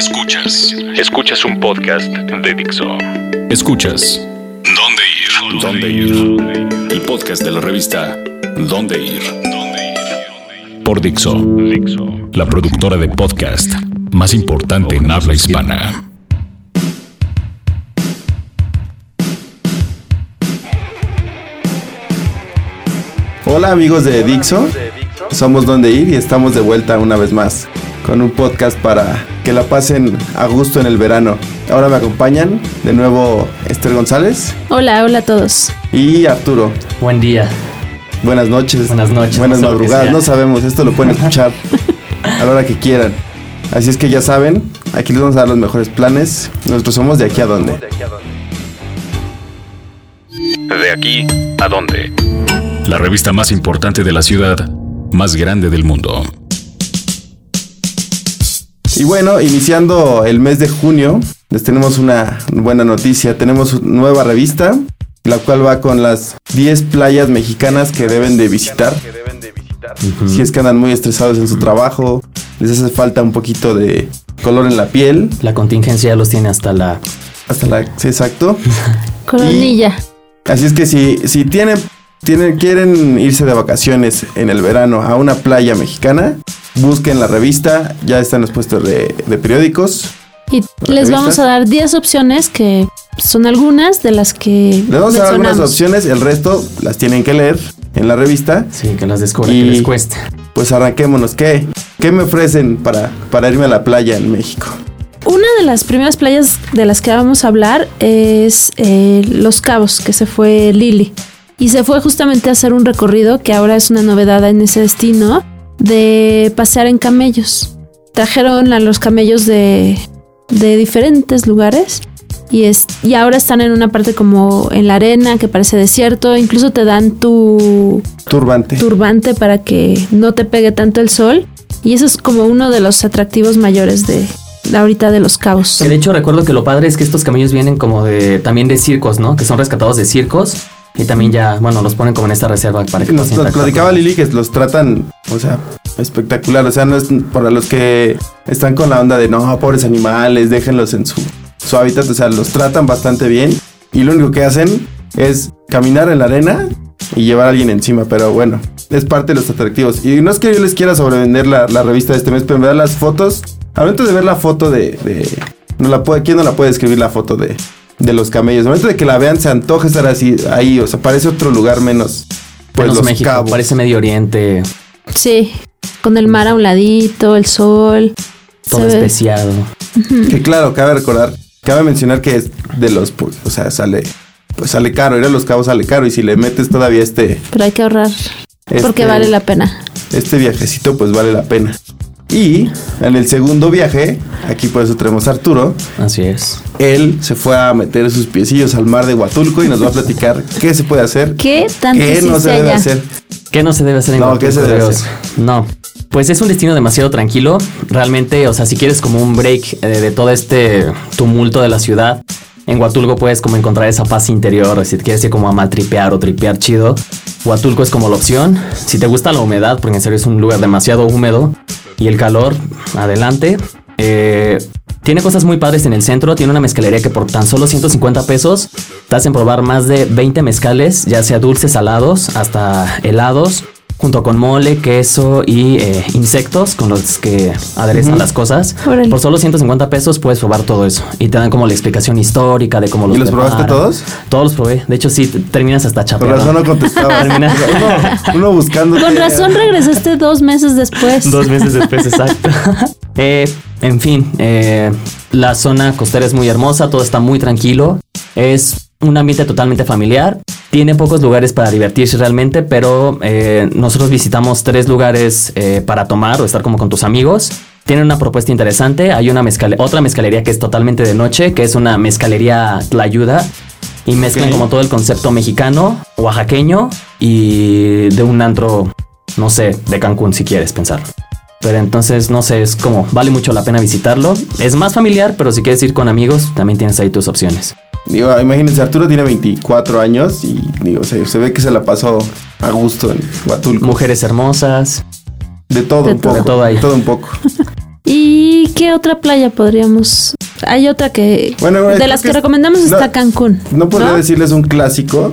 Escuchas. Escuchas un podcast de Dixo. Escuchas. ¿Dónde ir? ¿Dónde ir? El podcast de la revista ¿Dónde ir? Por Dixo. La productora de podcast más importante en habla hispana. Hola amigos de Dixo, somos Donde Ir y estamos de vuelta una vez más con un podcast para que la pasen a gusto en el verano. Ahora me acompañan de nuevo Esther González Hola, hola a todos. y Arturo. Buen día. Buenas noches. Buenas noches, Buenas no madrugadas. No sabemos, esto lo pueden escuchar a la hora que quieran. Así es que ya saben, aquí les vamos a dar los mejores planes. Nosotros somos de aquí a dónde. De aquí a dónde. La revista más importante de la ciudad, más grande del mundo. Y bueno, iniciando el mes de junio, les tenemos una buena noticia. Tenemos una nueva revista, la cual va con las 10 playas mexicanas que deben de visitar. Si es que andan muy estresados en su trabajo, les hace falta un poquito de color en la piel. La contingencia ya los tiene hasta la. Hasta la... Sí, exacto. Coronilla. Así es que si, si tienen, tienen, quieren irse de vacaciones en el verano a una playa mexicana, busquen la revista, ya están los puestos de, de periódicos. Y les revista? vamos a dar 10 opciones que son algunas de las que Les vamos a dar algunas opciones, el resto las tienen que leer en la revista. Sí, que las descubren, Y- que les cueste. Pues arranquémonos. ¿Qué, qué me ofrecen para, para irme a la playa en México? Una de las primeras playas de las que vamos a hablar es eh, Los Cabos, que se fue Lili. Y se fue justamente a hacer un recorrido, que ahora es una novedad en ese destino, de pasear en camellos. Trajeron a los camellos de, de diferentes lugares y, es, y ahora están en una parte como en la arena, que parece desierto. Incluso te dan tu, Turbante. turbante para que no te pegue tanto el sol. Y eso es como uno de los atractivos mayores de, ahorita de los cabos. Que de hecho recuerdo que lo padre es que estos camellos vienen como de. también de circos, ¿no? Que son rescatados de circos. Y también ya, bueno, los ponen como en esta reserva para que Nos, platicaba Lili que los tratan, o sea, espectacular. O sea, no es para los que están con la onda de no, pobres animales, déjenlos en su, su hábitat. O sea, los tratan bastante bien. Y lo único que hacen es caminar en la arena y llevar a alguien encima. Pero bueno, es parte de los atractivos. Y no es que yo les quiera sobrevender la, la revista de este mes, pero en verdad las fotos, al momento de ver la foto de. de- no la puede, ¿Quién no la puede escribir la foto de, de los camellos? Al momento de que la vean, se antoja estar así, ahí. O sea, parece otro lugar menos. Pues Menos los México, cabos. parece Medio Oriente, Sí, con el mar a un ladito, el sol. todo especiado. Que claro, cabe recordar, cabe mencionar que es de los, pues, o sea, sale, pues sale caro, ir a los cabos sale caro y si le metes todavía este, Pero hay que ahorrar porque Este- vale la pena. este viajecito, pues vale la pena. Y en el segundo viaje, aquí por eso tenemos a Arturo, Así es. él se fue a meter sus piecillos al mar de Huatulco y nos va a platicar qué se puede hacer, ¿Qué tanto qué no se debe allá? hacer. ¿Qué no se debe hacer en No, ¿qué se Huatulco, debe hacer? No. Pues es un destino demasiado tranquilo. Realmente, o sea, si quieres como un break eh, de todo este tumulto de la ciudad, en Huatulco puedes como encontrar esa paz interior. Si te quieres ir como a maltripear o tripear chido, Huatulco es como la opción. Si te gusta la humedad, porque en serio es un lugar demasiado húmedo y el calor, adelante. Eh, tiene cosas muy padres en el centro. Tiene una mezcalería que por tan solo 150 pesos te hacen probar más de 20 mezcales, ya sea dulces, salados, hasta helados, junto con mole, queso y eh, insectos con los que aderezan las cosas. Órale. Por solo 150 pesos puedes probar todo eso y te dan como la explicación histórica de cómo los ¿Y los probaste todos? Todos los probé. De hecho, sí, terminas hasta chapeado. razón no contestaba. Uno, uno buscando. Con razón regresaste dos meses después. Dos meses después, exacto. Eh, en fin, eh, la zona costera es muy hermosa, todo está muy tranquilo. Es un ambiente totalmente familiar. Tiene pocos lugares para divertirse realmente, pero eh, nosotros visitamos tres lugares eh, para tomar o estar como con tus amigos. Tienen una propuesta interesante. Hay una otra mezcalería que es totalmente de noche, que es una mezcalería tlayuda. Y mezclan Ok. como todo el concepto mexicano, oaxaqueño y de un antro, no sé, de Cancún si quieres pensar. Pero entonces, no sé, es como, vale mucho la pena visitarlo. Es más familiar, pero si quieres ir con amigos, también tienes ahí tus opciones. Digo, imagínense, Arturo tiene 24 años y digo, se, se ve que se la pasó a gusto en Huatulco. Mujeres hermosas. De todo De un todo. poco. De todo ahí. Todo un poco. ¿Y qué otra playa podríamos? Hay otra que... Bueno, de creo las que, recomendamos está Cancún. No podría ¿no? decirles un clásico,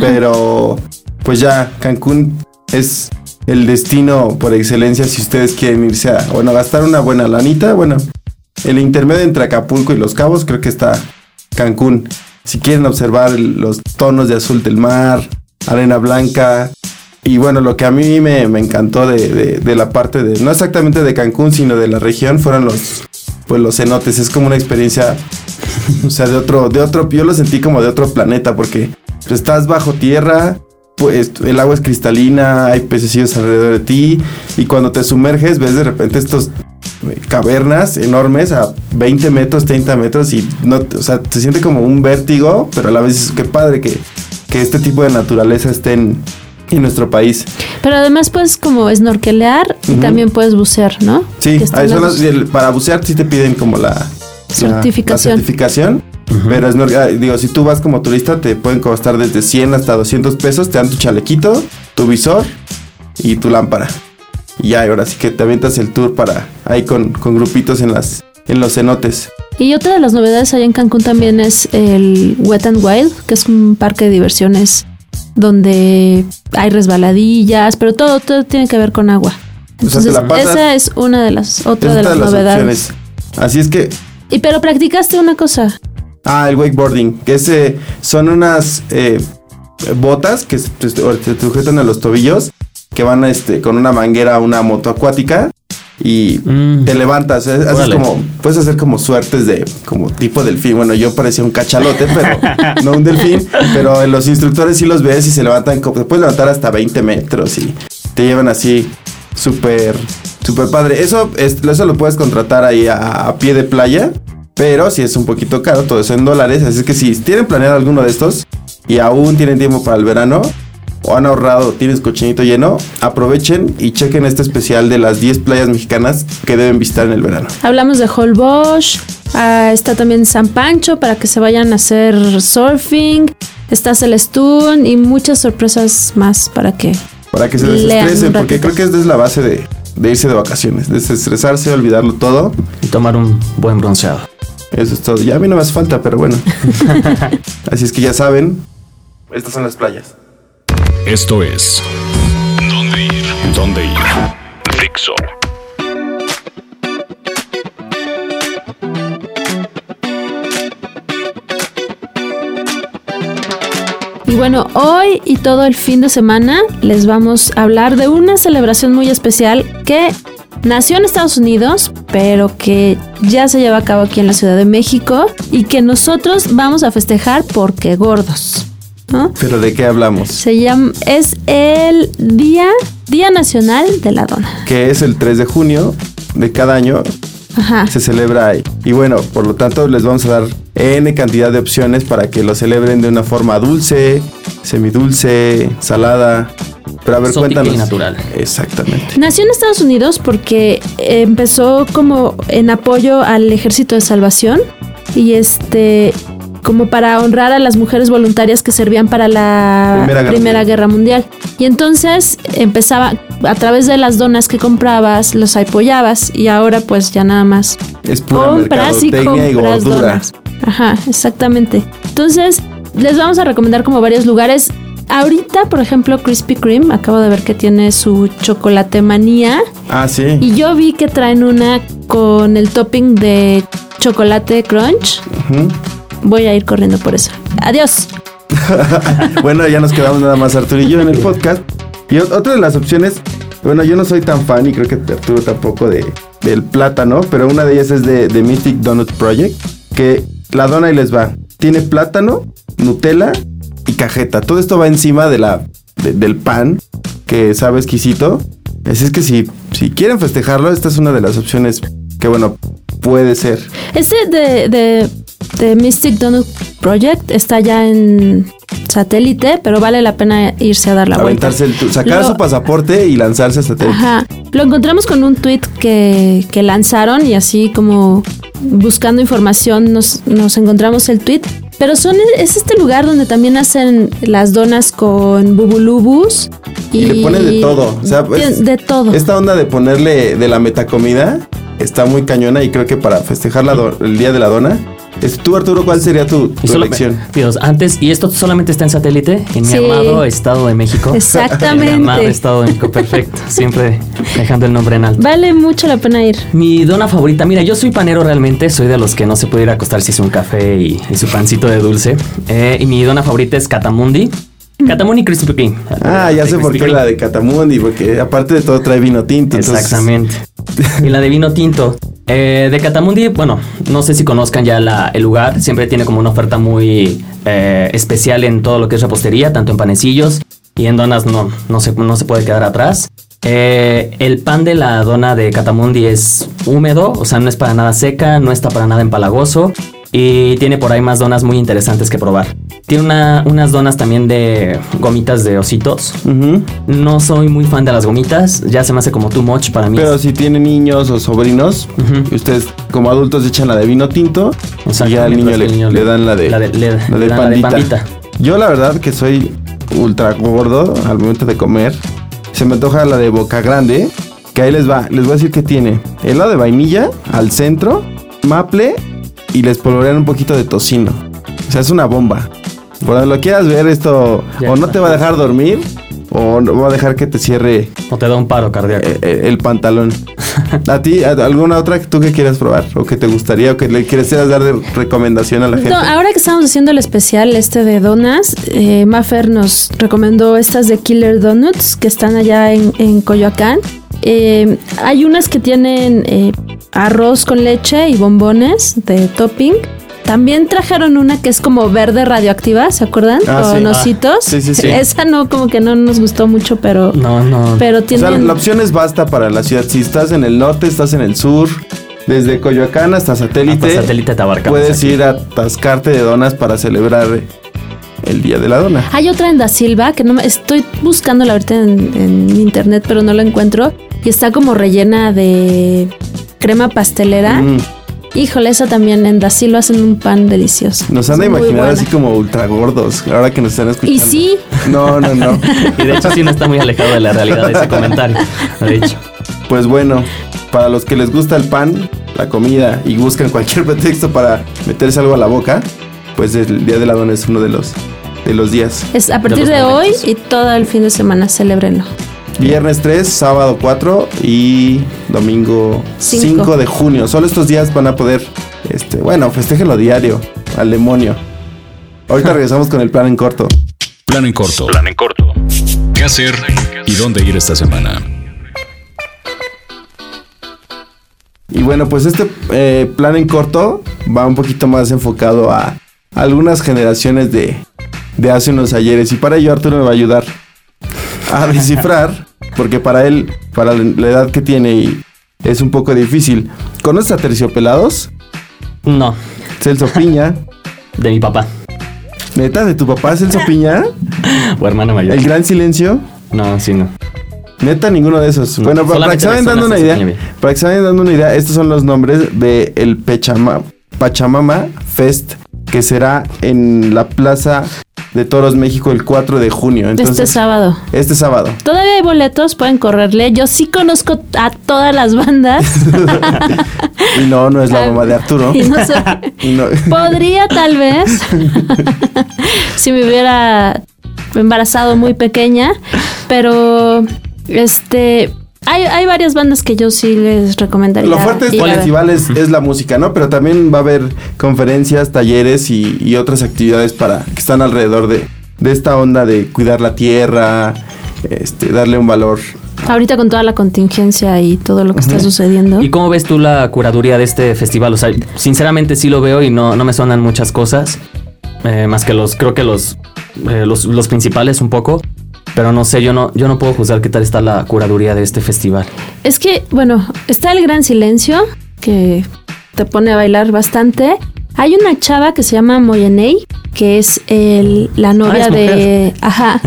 pero pues ya, Cancún es el destino por excelencia si ustedes quieren irse a, bueno, gastar una buena lanita. Bueno, el intermedio entre Acapulco y Los Cabos creo que está Cancún. Si quieren observar los tonos de azul del mar, arena blanca. Y bueno, lo que a mí me, encantó de, la parte de, no exactamente de Cancún, sino de la región, fueron los, pues los cenotes. Es como una experiencia o sea, de otro, de otro, yo lo sentí como de otro planeta porque pues, estás bajo tierra, pues el agua es cristalina, hay pececillos alrededor de ti y cuando te sumerges ves de repente estos cavernas enormes a 20 metros, 30 metros y no, o sea, se siente como un vértigo, pero a la vez es qué padre que, que este tipo de naturaleza esté en, en nuestro país. Pero además puedes como snorkelear y también puedes bucear, ¿no? Sí, Que están ahí son las- las- el- para bucear sí te piden como la, la- Certificación. la certificación. Pero es nor- ah, digo, si tú vas como turista, te pueden costar desde 100 hasta 200 pesos. Te dan tu chalequito, tu visor y tu lámpara. Y ya, ahora sí que te avientas el tour para ahí con, con grupitos en las en los cenotes. Y otra de las novedades allá en Cancún también es el Wet and Wild, que es un parque de diversiones donde hay resbaladillas, pero todo, todo tiene que ver con agua. O sea, te Entonces, pasas- esa es una de las otra de las, novedades. Así es que Y pero practicaste una cosa. Ah, el wakeboarding, que es, eh, son unas eh, botas que se te sujetan a los tobillos, que van este, con una manguera a una moto acuática y Mm. te levantas. eh, haces como, puedes hacer como suertes de como tipo delfín. Bueno, yo parecía un cachalote, pero no un delfín. Pero en los instructores sí los ves y se levantan, te puedes levantar hasta 20 metros y te llevan así súper, súper padre. Eso, es, eso lo puedes contratar ahí a, a pie de playa. Pero si es un poquito caro, todo eso en dólares. Así que si tienen planeado alguno de estos y aún tienen tiempo para el verano o han ahorrado, tienes cochinito lleno, aprovechen y chequen este especial de las 10 playas mexicanas que deben visitar en el verano. Hablamos de Holbox, ah, está también San Pancho para que se vayan a hacer surfing, está Celestún y muchas sorpresas más para que Para que se desestresen, porque creo que esta es la base de, de irse de vacaciones. Desestresarse, olvidarlo todo. Y tomar un buen bronceado. Eso es todo. Ya a mí no me hace falta, pero bueno. Así es que ya saben, estas son las playas. Esto es ¿Dónde ir? ¿Dónde ir? Y bueno, hoy y todo el fin de semana les vamos a hablar de una celebración muy especial que nació en Estados Unidos, pero que ya se lleva a cabo aquí en la Ciudad de México y que nosotros vamos a festejar porque gordos. ¿No? Pero ¿de qué hablamos? Se llama, es el Día, Día Nacional de la Dona. Que es el 3 de junio de cada año Ajá. se celebra ahí. Y bueno, por lo tanto les vamos a dar N cantidad de opciones para que lo celebren de una forma dulce, semidulce, salada. Pero a ver, Exótica cuéntanos. y natural. Exactamente. Nació en Estados Unidos porque empezó como en apoyo al Ejército de Salvación y este como para honrar a las mujeres voluntarias que servían para la Primera Primera, Guerra Mundial. Y entonces empezaba a través de las donas que comprabas, los apoyabas y ahora pues ya nada más Es pura compras y y compras gordura. donas. Ajá, exactamente. Entonces, les vamos a recomendar como varios lugares. Ahorita, por ejemplo, Krispy Kreme, acabo de ver que tiene su chocolate manía. Ah, sí. Y yo vi que traen una con el topping de chocolate crunch. Ujú. Voy a ir corriendo por eso. Adiós. bueno, ya nos quedamos nada más Arturo y yo en el podcast. Y ot- otra de las opciones, bueno, yo no soy tan fan y creo que Arturo tampoco de, del plátano, pero una de ellas es de, de Mystic Donut Project, que la dona y les va. Tiene plátano, Nutella y cajeta. Todo esto va encima de la, de- del pan, que sabe exquisito. Así es que si, si quieren festejarlo, esta es una de las opciones que, bueno, puede ser. Ese de, de, de Mystic Donut Project está ya en satélite, pero vale la pena irse a dar la vuelta. Aventarse el tu- sacar Lo- su pasaporte y lanzarse hasta satélite. Ajá. Lo encontramos con un tweet que, que lanzaron y así como buscando información nos, nos encontramos el tweet. Pero son, es este lugar donde también hacen las donas con bubulubus. Y le ponen de todo, o sea, Tien- es- de todo. Esta onda de ponerle de la metacomida está muy cañona y creo que para festejar la el día de la dona. Es, tú, Arturo, ¿cuál sería tu, tu Y solo- elección? Dios, antes, y esto solamente está en satélite, en mi amado Estado de México. Exactamente. En mi amado Estado de México, perfecto. Siempre dejando el nombre en alto. Vale mucho la pena ir. Mi dona favorita, mira, yo soy panero realmente, soy de los que no se puede ir a acostar si es un café y, y su pancito de dulce. Eh, y mi dona favorita es Catamundi. Catamundi Krispy Kreme. Ah, ya sé por qué la de Catamundi, porque aparte de todo trae vino tinto. entonces- Exactamente. Y la de vino tinto. Eh, de Catamundi, bueno, no sé si conozcan ya el lugar. Siempre tiene como una oferta muy eh, especial en todo lo que es repostería, tanto en panecillos y en donas no, no, se, no se puede quedar atrás. Eh, el pan de la dona de Catamundi es húmedo, o sea, no es para nada seca, no está para nada empalagoso. Y tiene por ahí más donas muy interesantes que probar. Tiene una- unas donas también de gomitas de ositos. No soy muy fan de las gomitas, ya se me hace como too much para mí. Pero si tienen niños o sobrinos, ustedes como adultos echan la de vino tinto, y ya al Exactamente, niño le, el niño le le- dan la de, la de- le- la de le dan la de pandita. pandita. Yo la verdad que soy ultra gordo al momento de comer. Se me antoja la de boca grande, que ahí les va. Les voy a decir que tiene helado de vainilla al centro, maple y les polvorean un poquito de tocino. O sea, es una bomba. Cuando lo quieras ver esto, Ya o no te va a dejar dormir, o no va a dejar que te cierre O te da un paro cardíaco. eh, eh, el pantalón. ¿A ti, a- alguna otra que tú que quieras probar? ¿O que te gustaría? ¿O que le quieras dar de recomendación a la gente? No, ahora que estamos haciendo el especial este de donas, eh, Maffer nos recomendó estas de Killer Donuts que están allá en, en Coyoacán. Eh, hay unas que tienen eh, arroz con leche y bombones de topping. También trajeron una que es como verde radioactiva, ¿se acuerdan? Ah, Con sí. ositos. Sí, sí, sí. Esa no, como que no nos gustó mucho, pero, No, no. pero O sea, tienen... la opción es basta para la ciudad. Si estás en el norte, estás en el sur, desde Coyoacán hasta satélite, Hasta satélite te abarcamos puedes aquí. ir a atascarte de donas para celebrar el Día de la Dona. Hay otra en Da Silva que no me, estoy buscándola ahorita en, en internet, pero no la encuentro. Y está como rellena de crema pastelera. Mm, Híjole, esa también en Da Silva hacen un pan delicioso. nos han de imaginar así como ultra gordos, ahora que nos están escuchando. Y sí, No, no, no. Y de hecho sí no está muy alejado de la realidad de ese comentario. De hecho. Pues bueno, para los que les gusta el pan, la comida y buscan cualquier pretexto para meterse algo a la boca, pues el Día de la Dona es uno de los, de los días. es a partir de, hoy y todo el fin de semana, celebrenlo. Viernes 3, sábado 4 y domingo Cinco. 5 de junio. Solo estos días van a poder, este, bueno, festéjenlo diario, al demonio. Ahorita regresamos con el plan en corto. Plan en corto. Plan en corto. ¿Qué hacer y dónde ir esta semana? Y bueno, pues este eh, plan en corto va un poquito más enfocado a algunas generaciones de, de hace unos ayeres. Y para ello Arturo me va a ayudar a descifrar, porque para él, para la edad que tiene, y es un poco difícil. ¿Conoces a Terciopelados? No, Celso Piña. de mi papá. Neta, de tu papá Celso Piña. O hermano mayor. El Gran Silencio. No, sí, no. Neta, ninguno de esos. No, bueno, para, que se vayan dando una idea, para que se vayan dando una idea, estos son los nombres de el Pechama, Pachamama Fest, que será en la Plaza de Toros México el 4 de junio. este sábado. este sábado. Todavía hay boletos, pueden correrle. Yo sí conozco a todas las bandas. Y no, no es la mamá de Arturo. Y no sé. Y no- Podría tal vez, si me hubiera embarazado muy pequeña, pero este, hay, hay varias bandas que yo sí les recomendaría. Lo fuerte de ir este a ver. festival es, es la música, ¿no? Pero también va a haber conferencias, talleres y, y otras actividades para que están alrededor de, de esta onda de cuidar la tierra, este, darle un valor. Ahorita con toda la contingencia y todo lo que está sucediendo. ¿Y cómo ves tú la curaduría de este festival? O sea, sinceramente sí lo veo y no, no me suenan muchas cosas. eh, más que los, creo que los, eh, los, los principales un poco. Pero no sé, yo no, yo no puedo juzgar qué tal está la curaduría de este festival. Es que, bueno, está el gran silencio, que te pone a bailar bastante. Hay una chava que se llama Moyenei, que es el, la novia Ah, es de... Ajá.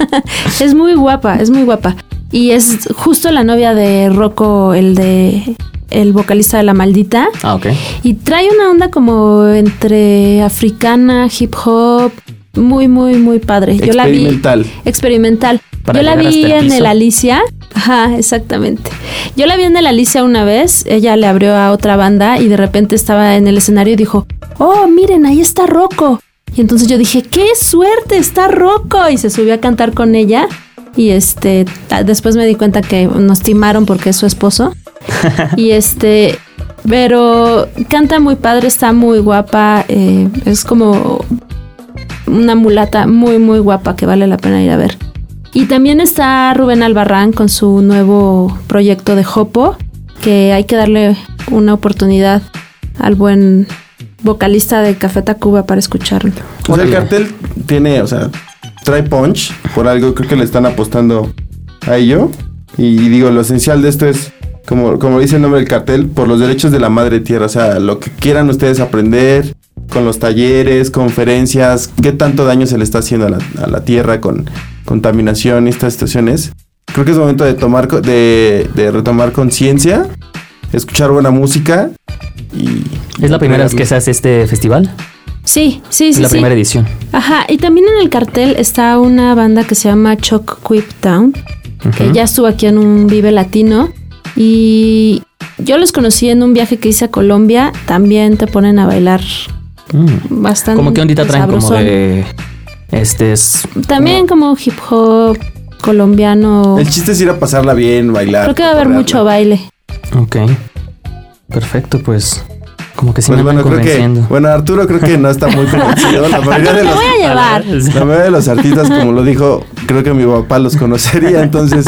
es muy guapa, es muy guapa. Y es justo la novia de Rocco, el de... El vocalista de La Maldita. Ah, ok. Y trae una onda como entre africana, hip hop. Muy, muy, muy padre. Yo la vi Experimental. experimental. Para Yo la vi el en el. Alicia. Ajá, exactamente. Yo la vi en el Alicia una vez. Ella le abrió a otra banda y de repente estaba en el escenario y dijo, oh, miren, ahí está Rocco. Y entonces yo dije, qué suerte, está Rocco. Y se subió a cantar con ella. Y este, después me di cuenta que nos timaron porque es su esposo. y este, pero canta muy padre, está muy guapa. eh, es como una mulata muy, muy guapa que vale la pena ir a ver. Y también está Rubén Albarrán con su nuevo proyecto de Jopo, que hay que darle una oportunidad al buen vocalista de Café Tacuba para escucharlo. O sea, el cartel tiene, o sea, trae punch. Por algo creo que le están apostando a ello. Y digo, lo esencial de esto es, como, como dice el nombre del cartel, por los derechos de la madre tierra. O sea, lo que quieran ustedes aprender con los talleres, conferencias, qué tanto daño se le está haciendo a la, a la tierra con contaminación y estas situaciones. Creo que es momento de tomar, co- de, de retomar conciencia, escuchar buena música y... ¿Es la primera vez que se hace este festival? Sí, sí, Es sí. la sí. primera edición. Ajá, y también en el cartel está una banda que se llama Choc Quip Town, que ya estuvo aquí en un Vive Latino. Y yo los conocí en un viaje que hice a Colombia. También te ponen a bailar Mm. bastante. Como que ondita traen como de... Este es... También como hip hop colombiano. El chiste es ir a pasarla bien, bailar. Creo que va a haber mucho baile. Ok. Perfecto, pues... Como que sí Pues me bueno, creo que, bueno, Arturo creo que no está muy convencido. La mayoría de los, voy a llevar. la mayoría de los artistas, como lo dijo, creo que mi papá los conocería, entonces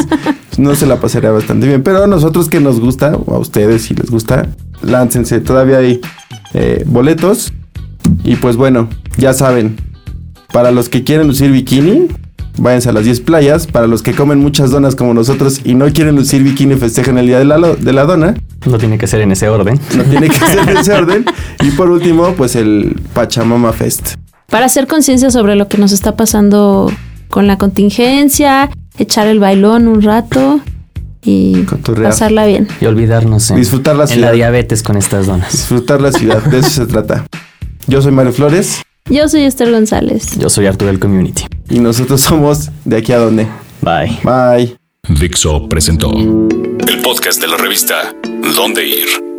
no se la pasaría bastante bien. Pero a nosotros que nos gusta, o a ustedes si les gusta, láncense. Todavía hay eh, boletos. Y pues bueno, ya saben, para los que quieren lucir bikini, váyanse a las 10 playas. Para los que comen muchas donas como nosotros y no quieren lucir bikini, festejan el día de la, de la dona. No tiene que ser en ese orden. No tiene que ser en ese orden. Y por último, pues el Pachamama Fest. Para hacer conciencia sobre lo que nos está pasando con la contingencia, echar el bailón un rato y pasarla bien. Y olvidarnos en, Disfrutar la en la diabetes con estas donas. Disfrutar la ciudad, de eso se trata. Yo soy Mario Flores Yo soy Esther González. Yo soy Arturo del Community. y nosotros somos de aquí a donde. Bye. Bye. Dixo presentó el podcast de la revista Dónde Ir.